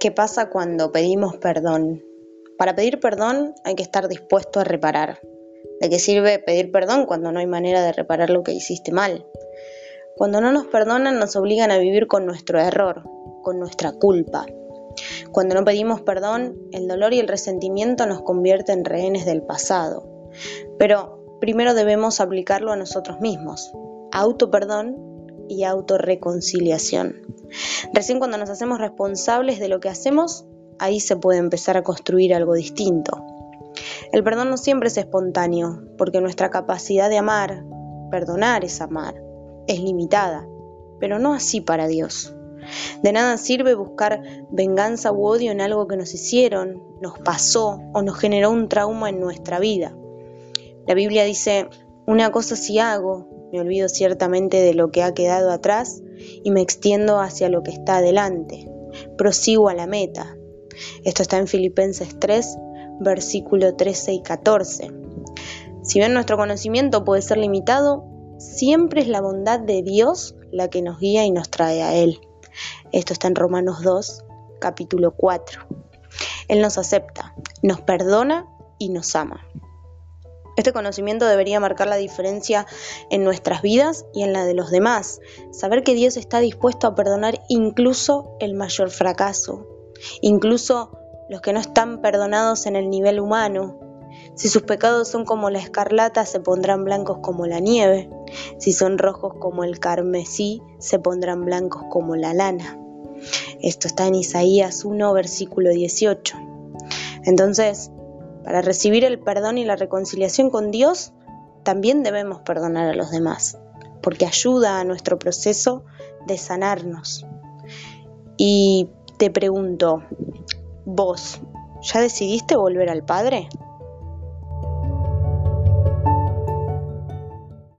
¿Qué pasa cuando pedimos perdón? Para pedir perdón hay que estar dispuesto a reparar. ¿De qué sirve pedir perdón cuando no hay manera de reparar lo que hiciste mal? Cuando no nos perdonan nos obligan a vivir con nuestro error, con nuestra culpa. Cuando no pedimos perdón, el dolor y el resentimiento nos convierten en rehenes del pasado. Pero primero debemos aplicarlo a nosotros mismos. Auto perdón y autorreconciliación. Recién cuando nos hacemos responsables de lo que hacemos, ahí se puede empezar a construir algo distinto. El perdón no siempre es espontáneo, porque nuestra capacidad de amar, perdonar es amar, es limitada, pero no así para Dios. De nada sirve buscar venganza u odio en algo que nos hicieron, nos pasó o nos generó un trauma en nuestra vida. La Biblia dice, una cosa si hago, me olvido ciertamente de lo que ha quedado atrás y me extiendo hacia lo que está adelante. Prosigo a la meta. Esto está en Filipenses 3, versículo 13 y 14. Si bien nuestro conocimiento puede ser limitado, siempre es la bondad de Dios la que nos guía y nos trae a Él. Esto está en Romanos 2, capítulo 4. Él nos acepta, nos perdona y nos ama. Este conocimiento debería marcar la diferencia en nuestras vidas y en la de los demás. Saber que Dios está dispuesto a perdonar incluso el mayor fracaso, incluso los que no están perdonados en el nivel humano. Si sus pecados son como la escarlata, se pondrán blancos como la nieve. Si son rojos como el carmesí, se pondrán blancos como la lana. Esto está en Isaías 1, versículo 18. Entonces, para recibir el perdón y la reconciliación con Dios, también debemos perdonar a los demás, porque ayuda a nuestro proceso de sanarnos. Y te pregunto, ¿vos ya decidiste volver al Padre?